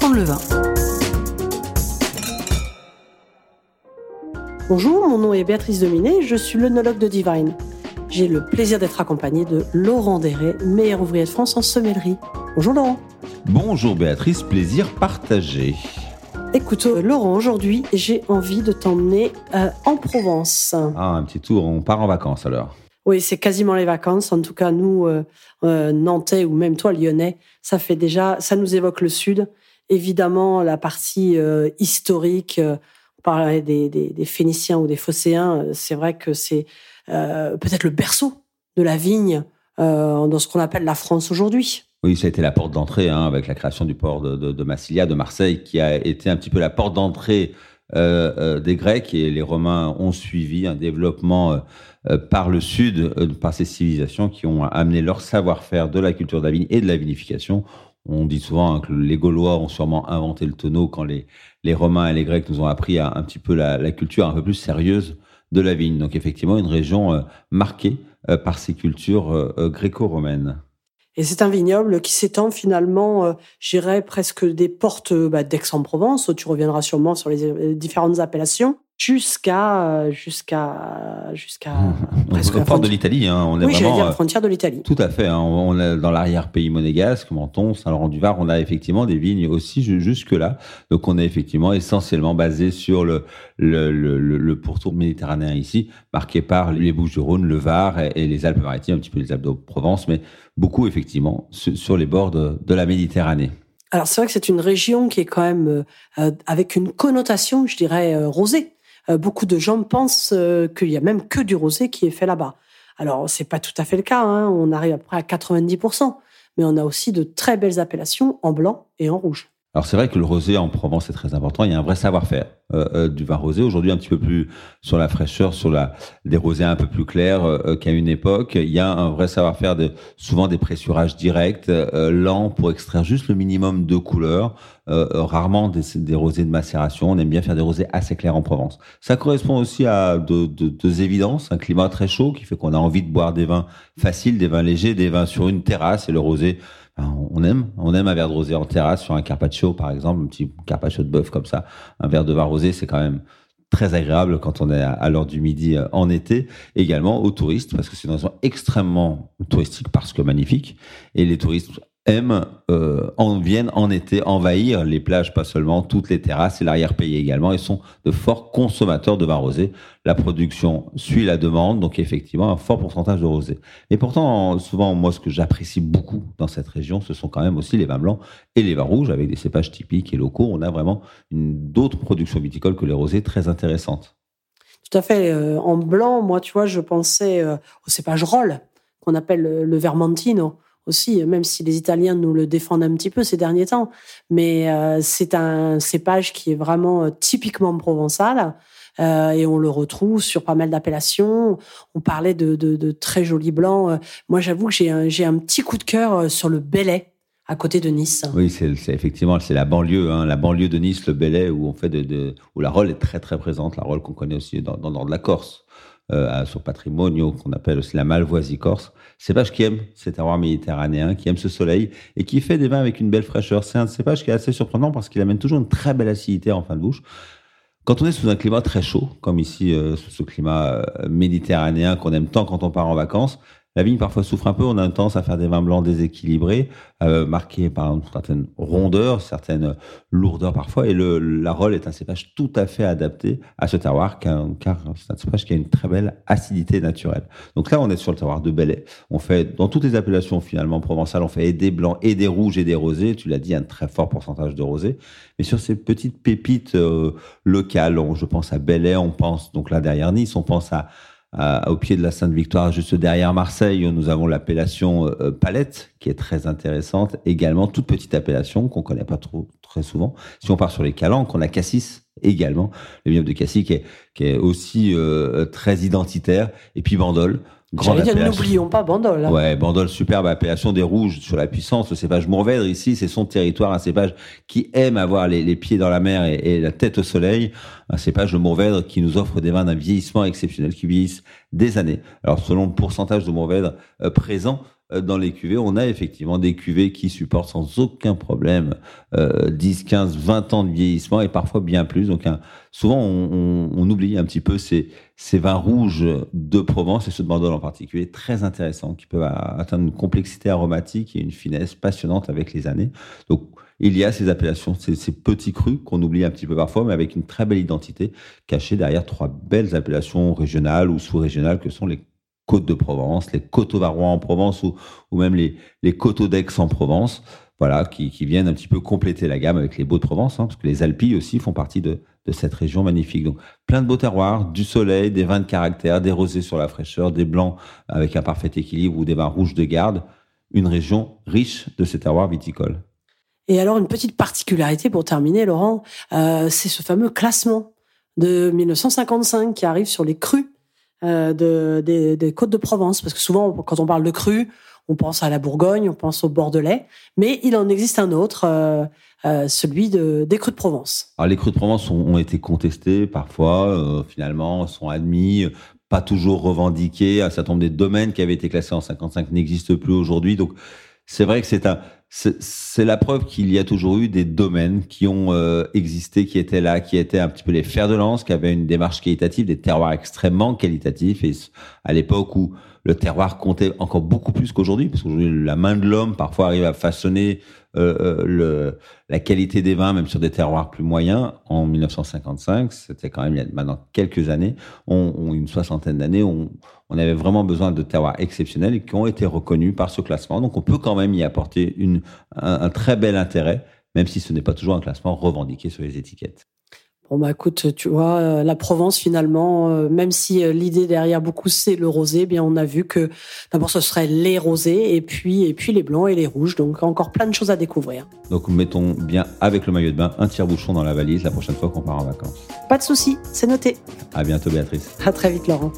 apprendre le vin. Bonjour, mon nom est Béatrice Dominé, je suis l'œnologue de Divine. J'ai le plaisir d'être accompagnée de Laurent Deret, meilleur ouvrier de France en semellerie. Bonjour Laurent. Bonjour Béatrice, plaisir partagé. Écoute, euh, Laurent, aujourd'hui, j'ai envie de t'emmener euh, en Provence. Ah, un petit tour, on part en vacances alors. Oui, c'est quasiment les vacances. En tout cas, nous, euh, Nantais ou même toi, Lyonnais, ça fait déjà, ça nous évoque le Sud. Évidemment, la partie historique, on parlait des, Phéniciens ou des Phocéens, c'est vrai que c'est peut-être le berceau de la vigne dans ce qu'on appelle la France aujourd'hui. Oui, ça a été la porte d'entrée hein, avec la création du port de, Massilia, de Marseille, qui a été un petit peu la porte d'entrée euh, euh, des Grecs et les Romains ont suivi un développement euh, euh par le sud, euh, par ces civilisations qui ont amené leur savoir-faire de la culture de la vigne et de la vinification. On dit souvent hein, que les Gaulois ont sûrement inventé le tonneau quand les, les Romains et les Grecs nous ont appris à, un petit peu la, culture un peu plus sérieuse de la vigne. Donc effectivement, une région marquée par ces cultures gréco-romaines. Et c'est un vignoble qui s'étend finalement, euh, j'irais presque des portes euh, bah, d'Aix-en-Provence. Tu reviendras sûrement sur les euh, différentes appellations jusqu'à euh, jusqu'à jusqu'à presque la porte de l'Italie. Hein, on est oui, vraiment dire la frontière de l'Italie. Tout à fait. Hein, on est dans l'arrière-pays monégasque, Menton, Saint-Laurent-du-Var. On a effectivement des vignes aussi jusque là. Donc on est effectivement essentiellement basé sur le le, le, le pourtour méditerranéen ici, marqué par les Bouches-du-Rhône, le Var et, les Alpes-Maritimes, un petit peu les Alpes de Provence, mais beaucoup effectivement sur, les bords de, de la Méditerranée. Alors c'est vrai que c'est une région qui est quand même euh, avec une connotation, je dirais, euh, rosée. Euh, beaucoup de gens pensent euh, qu'il y a même que du rosé qui est fait là-bas. Alors, c'est pas tout à fait le cas. Hein. On arrive à près à 90%. Mais on a aussi de très belles appellations en blanc et en rouge. Alors c'est vrai que le rosé en Provence est très important. Il y a un vrai savoir-faire euh, euh, du vin rosé. Aujourd'hui, un petit peu plus sur la fraîcheur, sur la des rosés un peu plus clairs euh, qu'à une époque. Il y a un vrai savoir-faire de souvent des pressurages directs, lents pour extraire juste le minimum de couleurs. rarement des, des, rosés de macération. On aime bien faire des rosés assez clairs en Provence. Ça correspond aussi à deux de, de, évidences, un climat très chaud qui fait qu'on a envie de boire des vins faciles, des vins légers, des vins sur une terrasse et le rosé on aime, un verre de rosé en terrasse sur un carpaccio par exemple, un petit carpaccio de bœuf comme ça. Un verre de vin rosé, c'est quand même très agréable quand on est à l'heure du midi euh, en été, également aux touristes parce que c'est une région extrêmement touristique parce que magnifique et les touristes aiment, euh, en, viennent en été envahir les plages, pas seulement, toutes les terrasses et l'arrière-pays également, et sont de forts consommateurs de vin rosé. La production suit la demande, donc effectivement un fort pourcentage de rosé. Et pourtant, souvent, moi, ce que j'apprécie beaucoup dans cette région, ce sont quand même aussi les vins blancs et les vins rouges, avec des cépages typiques et locaux. On a vraiment d'autres productions viticoles que les rosés très intéressantes. Tout à fait. Euh, en blanc, moi, tu vois, je pensais euh, au cépage roll, qu'on appelle le Vermentino aussi, même si les Italiens nous le défendent un petit peu ces derniers temps. Mais euh, c'est un cépage qui est vraiment euh, typiquement provençal. Euh, et on le retrouve sur pas mal d'appellations. On parlait de, de, de, très jolis blancs. Moi, j'avoue que j'ai un, un petit coup de cœur sur le Belay à côté de Nice. Oui, c'est, effectivement c'est la banlieue, hein, la banlieue de Nice, le Belay, où on fait de, où la Rolle est très très présente, la Rolle qu'on connaît aussi dans, dans, dans de la Corse euh, sur patrimonio qu'on appelle aussi la malvoisie corse. Cépage qui aime cet terroir méditerranéen, qui aime ce soleil et qui fait des vins avec une belle fraîcheur. C'est un cépage qui est assez surprenant parce qu'il amène toujours une très belle acidité en fin de bouche. Quand on est sous un climat très chaud, comme ici, euh, sous ce climat euh, méditerranéen qu'on aime tant quand on part en vacances, la vigne parfois souffre un peu, on a tendance à faire des vins blancs déséquilibrés, euh, marqués par une certaine rondeur, certaines lourdeurs parfois, et le, la Rolle est un cépage tout à fait adapté à ce terroir, car, c'est un cépage qui a une très belle acidité naturelle. Donc là, on est sur le terroir de Belay. On fait, dans toutes les appellations finalement provençales, on fait et des blancs, et des rouges, et des rosés. Tu l'as dit, un très fort pourcentage de rosés. Mais sur ces petites pépites euh, locales, je pense à Belay, on pense donc là derrière Nice, on pense à au pied de la Sainte-Victoire, juste derrière Marseille, nous avons l'appellation euh, Palette, qui est très intéressante. Également, toute petite appellation qu'on connaît pas trop très souvent. Si on part sur les calanques, on a Cassis également, le vignoble de Cassis qui est, qui est aussi euh, très identitaire. Et puis Bandol, N'oublions pas Bandol. Hein. Ouais, Bandol, superbe appellation des rouges sur la puissance. Le cépage Mourvèdre, ici, c'est son territoire, un cépage qui aime avoir les, les pieds dans la mer et, et, la tête au soleil. Un cépage de Mourvèdre qui nous offre des vins d'un vieillissement exceptionnel, qui vieillissent des années. Alors, selon le pourcentage de Mourvèdre euh, présent, dans les cuvées, on a effectivement des cuvées qui supportent sans aucun problème 10, 15, 20 ans de vieillissement et parfois bien plus. Donc souvent, on, oublie un petit peu ces, ces vins rouges de Provence et ceux de Bordeaux en particulier, très intéressants, qui peuvent atteindre une complexité aromatique et une finesse passionnante avec les années. Donc il y a ces appellations, ces, ces petits crus qu'on oublie un petit peu parfois, mais avec une très belle identité cachée derrière trois belles appellations régionales ou sous-régionales que sont les Côtes de Provence, les Coteaux Varois en Provence ou, ou même les, les Coteaux d'Aix en Provence, voilà, qui, qui, viennent un petit peu compléter la gamme avec les Beaux de Provence, hein, parce que les Alpilles aussi font partie de, de cette région magnifique. Donc, plein de beaux terroirs, du soleil, des vins de caractère, des rosés sur la fraîcheur, des blancs avec un parfait équilibre ou des vins rouges de garde. Une région riche de ces terroirs viticoles. Et alors, une petite particularité pour terminer, Laurent, euh, c'est ce fameux classement de 1955 qui arrive sur les crus de, des, côtes de Provence. Parce que souvent, quand on parle de cru, on pense à la Bourgogne, on pense au Bordelais, mais il en existe un autre, euh, euh, celui de, des crus de Provence. Alors, les crus de Provence ont, été contestés parfois, finalement, sont admis, pas toujours revendiqués. Un certain nombre des domaines qui avaient été classés en 55 n'existent plus aujourd'hui. Donc, c'est vrai que c'est un, c'est la preuve qu'il y a toujours eu des domaines qui ont euh, existé, qui étaient là, qui étaient un petit peu les fers de lance, qui avaient une démarche qualitative, des terroirs extrêmement qualitatifs. Et à l'époque où le terroir comptait encore beaucoup plus qu'aujourd'hui, parce qu'aujourd'hui la main de l'homme parfois arrive à façonner euh, euh, la qualité des vins, même sur des terroirs plus moyens. En 1955, c'était quand même il y a maintenant quelques années, une soixantaine d'années, on, avait vraiment besoin de terroirs exceptionnels qui ont été reconnus par ce classement. Donc on peut quand même y apporter un très bel intérêt, même si ce n'est pas toujours un classement revendiqué sur les étiquettes. Bon bah écoute, tu vois, euh, la Provence finalement, euh, même si euh, l'idée derrière beaucoup c'est le rosé, eh bien on a vu que d'abord ce serait les rosés et puis et puis les blancs et les rouges, donc encore plein de choses à découvrir. Donc mettons bien avec le maillot de bain un tire-bouchon dans la valise la prochaine fois qu'on part en vacances. Pas de souci, c'est noté. À bientôt Béatrice. À très vite Laurent.